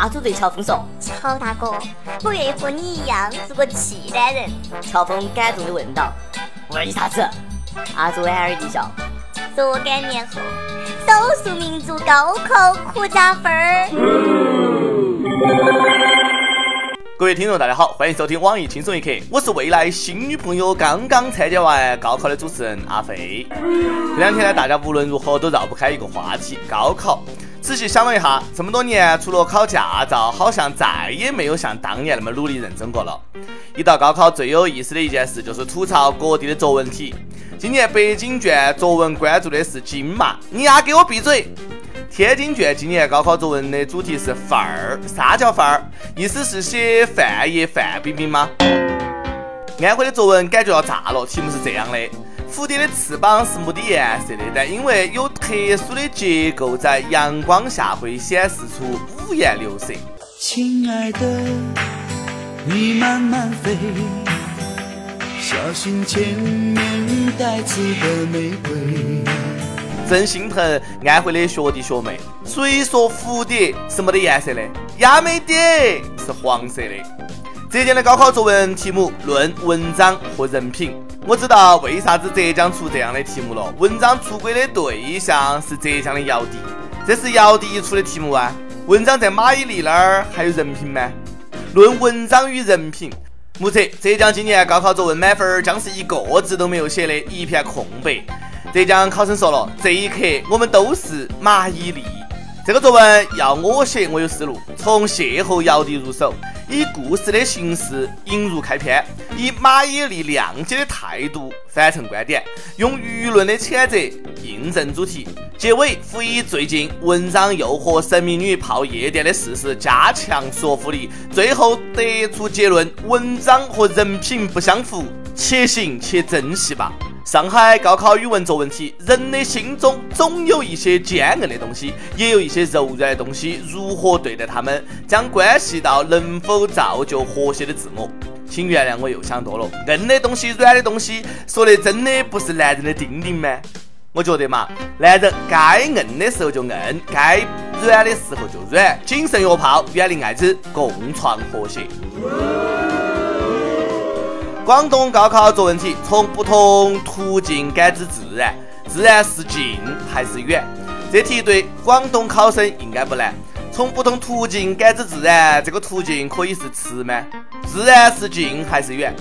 阿祖对乔峰说：“乔大哥，我愿意和你一样做个契丹人。”乔峰感动的问道：“为啥子？”阿祖莞尔一笑：“若干年后，少数民族高考可加分儿。”各位听众，大家好，欢迎收听网易轻松一刻，我是未来新女朋友刚刚参加完高考的主持人阿飞。这两天呢，大家无论如何都绕不开一个话题——高考。仔细想了一下，这么多年，除了考驾照，好像再也没有像当年那么努力认真过了。一到高考，最有意思的一件事就是吐槽各地的作文题。今年北京卷作文关注的是金嘛？你丫给我闭嘴！天津卷今年高考作文的主题是范儿，啥叫范儿？意思是写范爷范冰冰吗？安徽的作文感觉要炸了，题目是这样的：蝴蝶的翅膀是没得颜色的，但因为有特殊的结构，在阳光下会显示出五颜六色。亲爱的，你慢慢飞，小心前面带刺的玫瑰。真心疼安徽的学弟学妹。谁说蝴蝶是没得颜色的？亚美蝶是黄色的。浙江的高考作文题目论文章和人品。我知道为啥子浙江出这样的题目了。文章出轨的对象是浙江的姚笛，这是姚笛一出的题目啊。文章在马伊琍那儿还有人品吗？论文章与人品。目测浙江今年高考作文满分将是一个字都没有写的一片空白。浙江考生说了：“这一刻，我们都是马伊琍。”这个作文要我写，我有思路。从邂逅姚笛入手，以故事的形式引入开篇，以马伊琍谅解的态度反衬观点，用舆论的谴责印证主题，结尾辅以最近文章诱惑神秘女泡夜店的事实，加强说服力，最后得出结论：文章和人品不相符，且行且珍惜吧。上海高考语文作文题：人的心中总有一些坚硬的东西，也有一些柔软的东西，如何对待他们，将关系到能否造就和谐的自我。请原谅我又想多了，硬的东西、软的东西，说的真的不是男人的丁丁吗？我觉得嘛，男人该硬的时候就硬，该软的时候就软，谨慎约炮，远离艾滋，共创和谐。广东高考作文题：从不同途径感知自然，自然是近还是远？这题对广东考生应该不难。从不同途径感知自然，这个途径可以是词吗？自然是近还是远？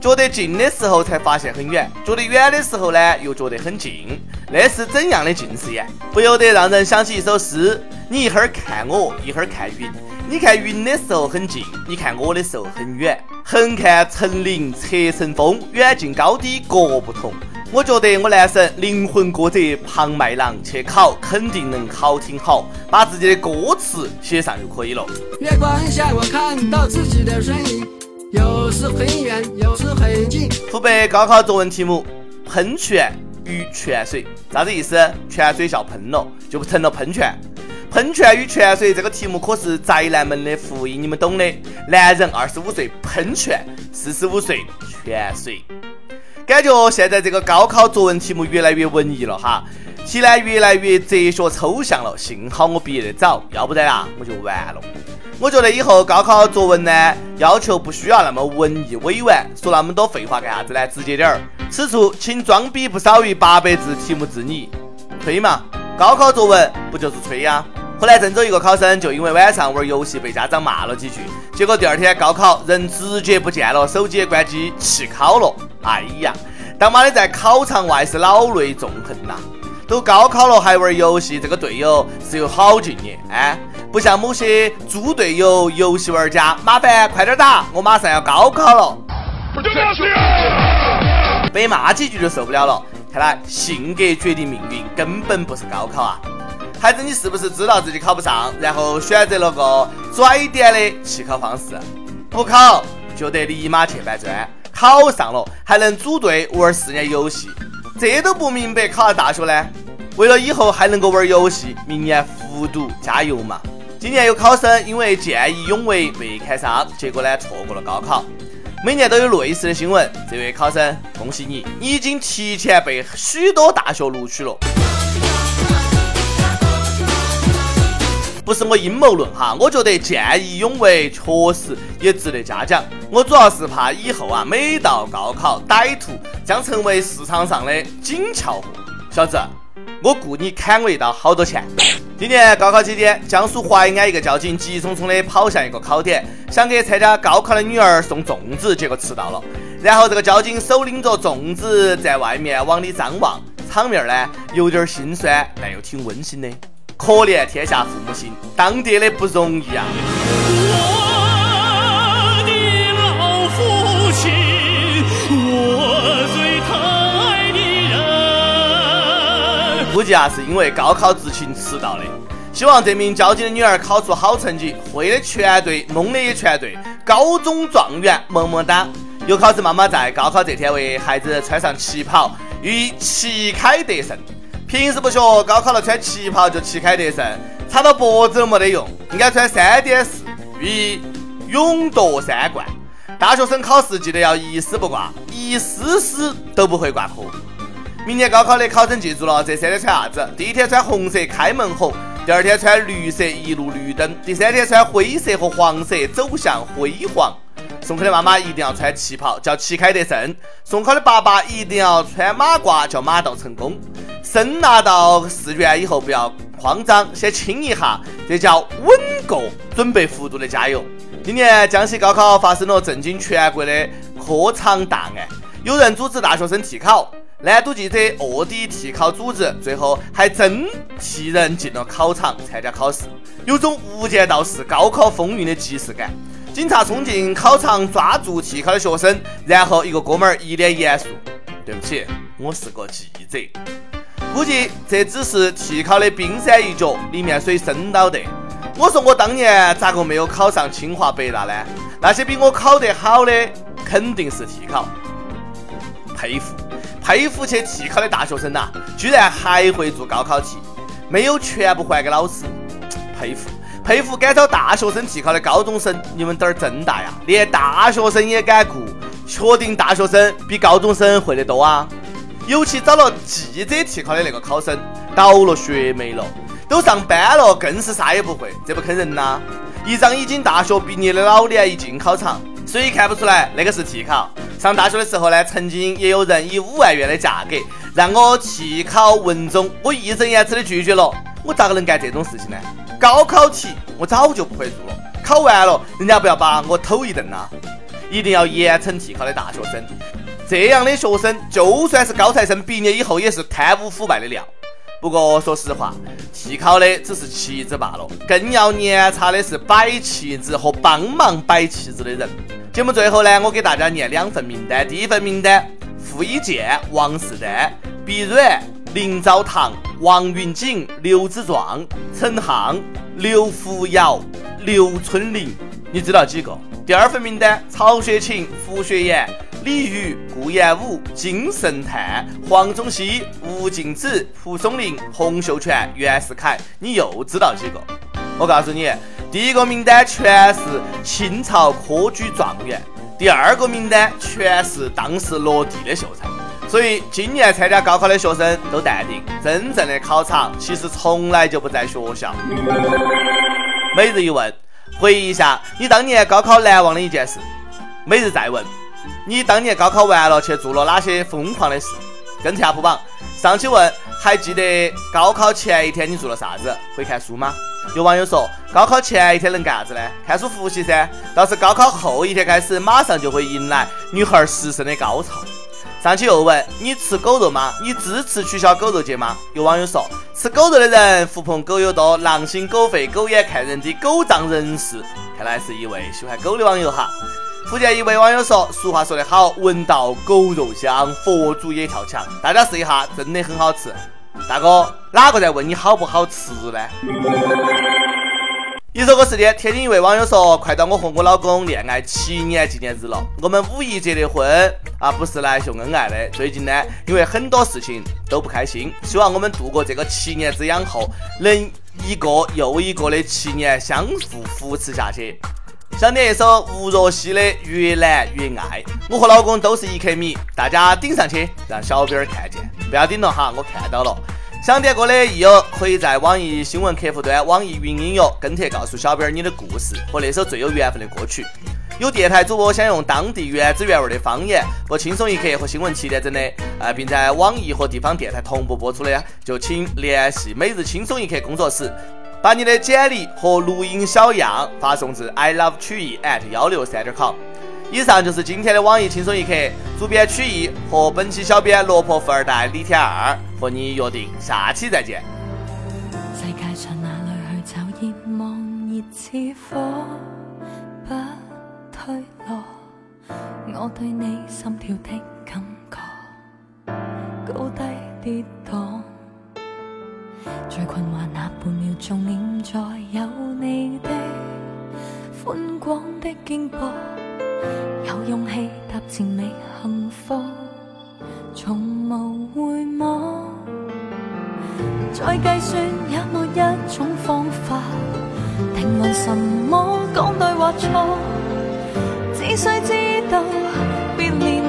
觉得近的时候才发现很远，觉得远的时候呢又觉得很近，那是怎样的近视眼？不由得让人想起一首诗：你一会儿看我，一会儿看云。你看云的时候很近，你看我的时候很远。横看成岭侧成峰，远近高低各不同。我觉得我男神灵魂歌者庞麦郎去考，肯定能考挺好，把自己的歌词写上就可以了。月光下，我看到自己的身影，有时很远，有时很近。湖北高考作文题目：喷泉与泉水，啥子意思？泉水笑喷了，就成了喷泉。喷泉与泉水这个题目可是宅男们的福音，你们懂的。男人二十五岁喷泉，四十五岁泉水。感觉现在这个高考作文题目越来越文艺了哈，题呢越来越哲学抽象了。幸好我毕业的早，要不然啊我就完了。我觉得以后高考作文呢，要求不需要那么文艺委婉，说那么多废话干啥子呢？直接点儿。此处请装逼不少于八百字题目自拟，吹嘛？高考作文不就是吹呀？后来郑州一个考生就因为晚上玩游戏被家长骂了几句，结果第二天高考人直接不见了，手机也关机弃考了。哎呀，当妈的在考场外是老泪纵横呐！都高考了还玩游戏，这个队友是有好敬业哎！不像某些猪队友游戏玩家，麻烦快点打，我马上要高考了。被骂几句就受不了了，看来性格决定命运，根本不是高考啊！孩子，你是不是知道自己考不上，然后选择了个拽点的弃考方式？不考就得立马去搬砖，考上了还能组队玩四年游戏，这都不明白考上大学呢？为了以后还能够玩游戏，明年复读加油嘛！今年有考生因为见义勇为未考上，结果呢错过了高考。每年都有类似的新闻，这位考生，恭喜你，你已经提前被许多大学录取了。不是我阴谋论哈，我觉得见义勇为确实也值得嘉奖。我主要是怕以后啊，每到高考，歹徒将成为市场上的紧俏货。小子，我雇你砍我一刀，好多钱？今年高考期间，江苏淮安一个交警急匆匆地跑向一个考点，想给参加高考的女儿送粽子，结果迟到了。然后这个交警手拎着粽子在外面往里张望，场面呢有点心酸，但又挺温馨的。可怜天下父母心，当爹的不容易啊！我的老父亲，我最疼爱的人。估计啊是因为高考执勤迟到的。希望这名交警的女儿考出好成绩，会的全对，蒙的也全对，高中状元，么么哒！有考试妈妈在高考这天为孩子穿上旗袍，与旗开得胜。平时不学，高考了穿旗袍就旗开得胜，插到脖子都没得用，应该穿三点式，寓意勇夺三冠。大学生考试记得要一丝不挂，一丝丝都不会挂科。明年高考的考生记住了，这三天穿啥子？第一天穿红色开门红，第二天穿绿色一路绿灯，第三天穿灰色和黄色走向辉煌。送考的妈妈一定要穿旗袍，叫旗开得胜；送考的爸爸一定要穿马褂，叫马到成功。生拿到试卷以后不要慌张，先亲一下，这叫稳过。准备复读的加油！今年江西高考发生了震惊全国的科场大案，有人组织大学生替考，南都记者卧底替考组织，最后还真替人进了考场参加考试，有种无间道式高考风云的即视感。警察冲进考场抓住替考的学生，然后一个哥们儿一脸严肃：“对不起，我是个记者。”估计这只是替考的冰山一角，里面水深了得。我说我当年咋个没有考上清华北大呢？那些比我考得好的肯定是替考。佩服佩服去替考的大学生呐，居然还会做高考题，没有全部还给老师。佩服佩服敢找大学生替考的高中生，你们胆儿真大呀！连大学生也敢雇，确定大学生比高中生会得多啊？尤其找了记者替考的那个考生，倒了血霉了，都上班了，更是啥也不会，这不坑人呐！一张已经大学毕业的老脸一进考场，谁看不出来那个是替考？上大学的时候呢，曾经也有人以五万元的价格让我替考文综，我义正言辞的拒绝了。我咋个能干这种事情呢？高考题我早就不会做了，考完了人家不要把我偷一顿呐！一定要严惩替考的大学生。这样的学生，就算是高材生，毕业以后也是贪污腐败的料。不过说实话，替考的只是棋子罢了，更要严查的是摆棋子和帮忙摆棋子的人。节目最后呢，我给大家念两份名单。第一份名单：傅一健、王世丹、毕软、林昭堂、王云锦、刘子壮、陈航、刘福尧、刘春林。你知道几个？第二份名单：曹雪芹、胡雪岩。李宇、顾炎武、金圣叹、黄宗羲、吴敬梓、蒲松龄、洪秀全、袁世凯，你又知道几个？我告诉你，第一个名单全是清朝科举状元，第二个名单全是当时落地的秀才。所以今年参加高考的学生都淡定，真正的考场其实从来就不在学校。每日一问，回忆一下你当年高考难忘的一件事。每日再问。你当年高考完了去做了哪些疯狂的事？跟帖 UP 榜上期问，还记得高考前一天你做了啥子？会看书吗？有网友说，高考前一天能干啥子呢？看书复习噻。倒是高考后一天开始，马上就会迎来女孩实生的高潮。上期又问，你吃狗肉吗？你支持取消狗肉节吗？有网友说，吃狗肉的人狐朋狗友多，狼心狗肺，狗眼看人低，狗仗人势。看来是一位喜欢狗的网友哈。福建一位网友说：“俗话说得好，闻到狗肉香，佛祖也跳墙。大家试一下，真的很好吃。”大哥，哪个在问你好不好吃呢？一首歌时间，天津一位网友说：“快到我和我老公恋爱七年纪念日了，我们五一结的婚啊，不是来秀恩爱的。最近呢，因为很多事情都不开心，希望我们度过这个七年之痒后，能一个又一个的七年相互扶持下去。”想点一首吴若希的《越难越爱》，我和老公都是一克米，大家顶上去，让小编看见，不要顶了哈，我看到了。想点歌的益友可以在网易新闻客户端、网易云音乐跟帖告诉小编你的故事和那首最有缘分的歌曲。有电台主播想用当地原汁原味的方言播《轻松一刻》和新闻七点整的，呃，并在网易和地方电台同步播出的，就请联系每日轻松一刻工作室，把你的简历和录音小样发送至 i love 曲艺 at 幺六三点 com。以上就是今天的网易轻松一刻，主编曲艺和本期小编落魄富二代李天二和你约定下期再见。世界上哪里去找热望热似火，不退落。我对你心跳的感觉，高低跌宕。最困惑那半秒钟，念在有你的宽广的肩膊。有勇气踏前觅幸福，从无回望。再计算也没一种方法定论什么讲对或错，只需知道别连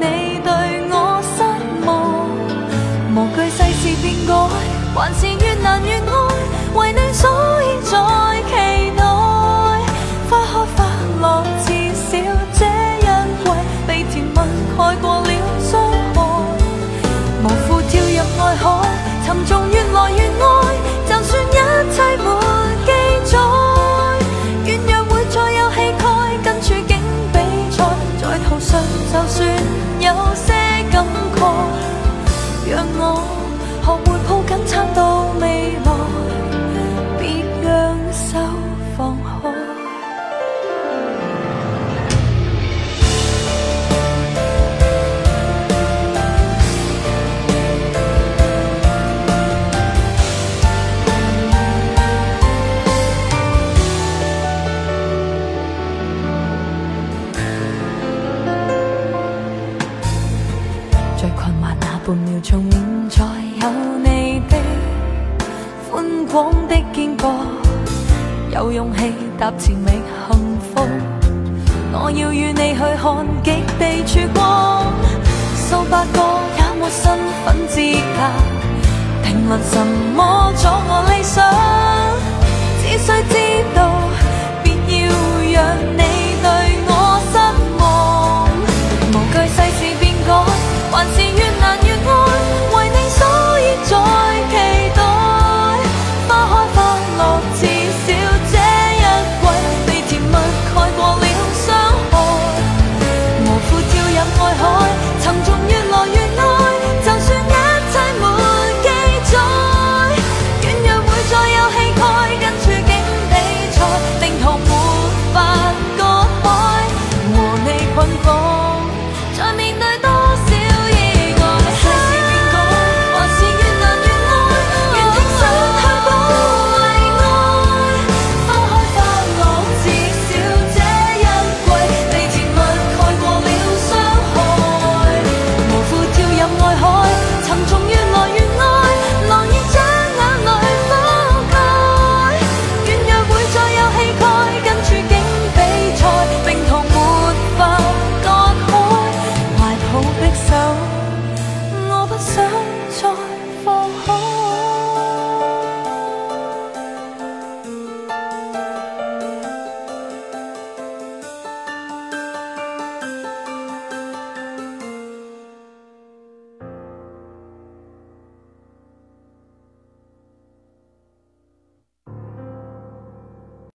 累你对我失望。无惧世事变改，还是搭前未幸福，我要与你去看极地曙光。数百个也没身份资格，评论什么阻我理想？只需知道，别要让你。